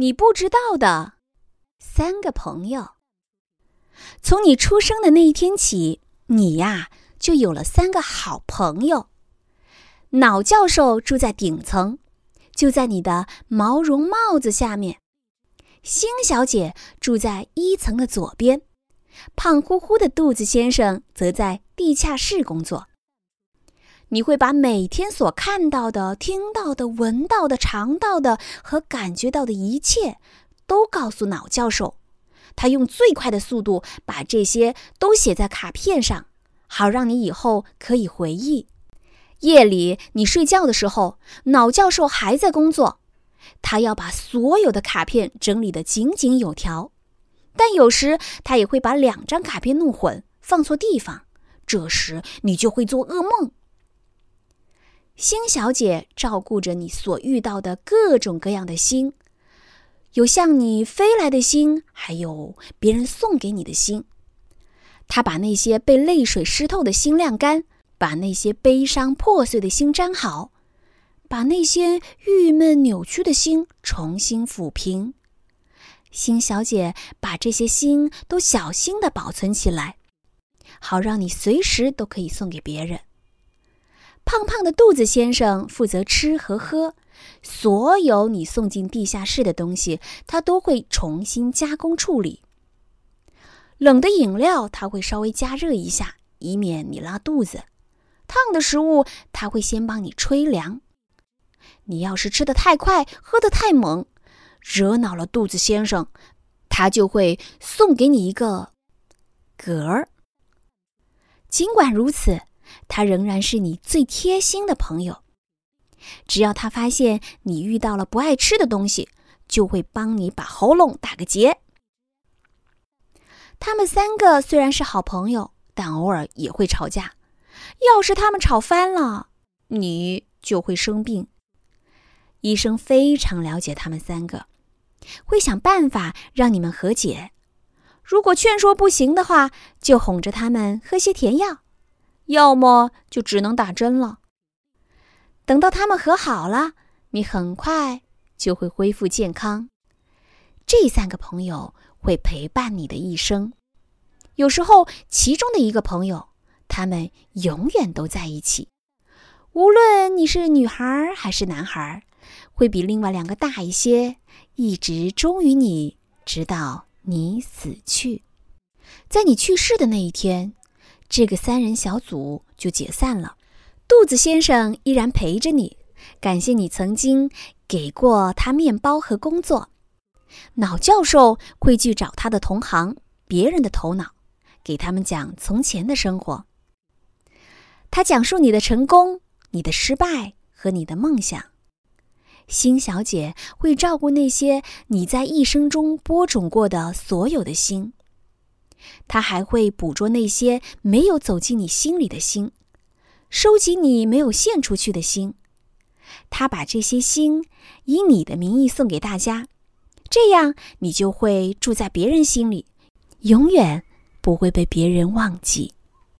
你不知道的三个朋友。从你出生的那一天起，你呀就有了三个好朋友。脑教授住在顶层，就在你的毛绒帽子下面。星小姐住在一层的左边，胖乎乎的肚子先生则在地下室工作。你会把每天所看到的、听到的、闻到的、尝到的和感觉到的一切，都告诉脑教授。他用最快的速度把这些都写在卡片上，好让你以后可以回忆。夜里你睡觉的时候，脑教授还在工作，他要把所有的卡片整理得井井有条。但有时他也会把两张卡片弄混，放错地方，这时你就会做噩梦。星小姐照顾着你所遇到的各种各样的星，有向你飞来的星，还有别人送给你的星。她把那些被泪水湿透的心晾干，把那些悲伤破碎的心粘好，把那些郁闷扭曲的心重新抚平。星小姐把这些心都小心地保存起来，好让你随时都可以送给别人。胖胖的肚子先生负责吃和喝，所有你送进地下室的东西，他都会重新加工处理。冷的饮料他会稍微加热一下，以免你拉肚子；烫的食物他会先帮你吹凉。你要是吃的太快，喝的太猛，惹恼了肚子先生，他就会送给你一个嗝儿。尽管如此。他仍然是你最贴心的朋友。只要他发现你遇到了不爱吃的东西，就会帮你把喉咙打个结。他们三个虽然是好朋友，但偶尔也会吵架。要是他们吵翻了，你就会生病。医生非常了解他们三个，会想办法让你们和解。如果劝说不行的话，就哄着他们喝些甜药。要么就只能打针了。等到他们和好了，你很快就会恢复健康。这三个朋友会陪伴你的一生。有时候，其中的一个朋友，他们永远都在一起。无论你是女孩还是男孩，会比另外两个大一些，一直忠于你，直到你死去。在你去世的那一天。这个三人小组就解散了，肚子先生依然陪着你，感谢你曾经给过他面包和工作。脑教授会去找他的同行，别人的头脑，给他们讲从前的生活。他讲述你的成功、你的失败和你的梦想。星小姐会照顾那些你在一生中播种过的所有的星。他还会捕捉那些没有走进你心里的心，收集你没有献出去的心。他把这些心以你的名义送给大家，这样你就会住在别人心里，永远不会被别人忘记。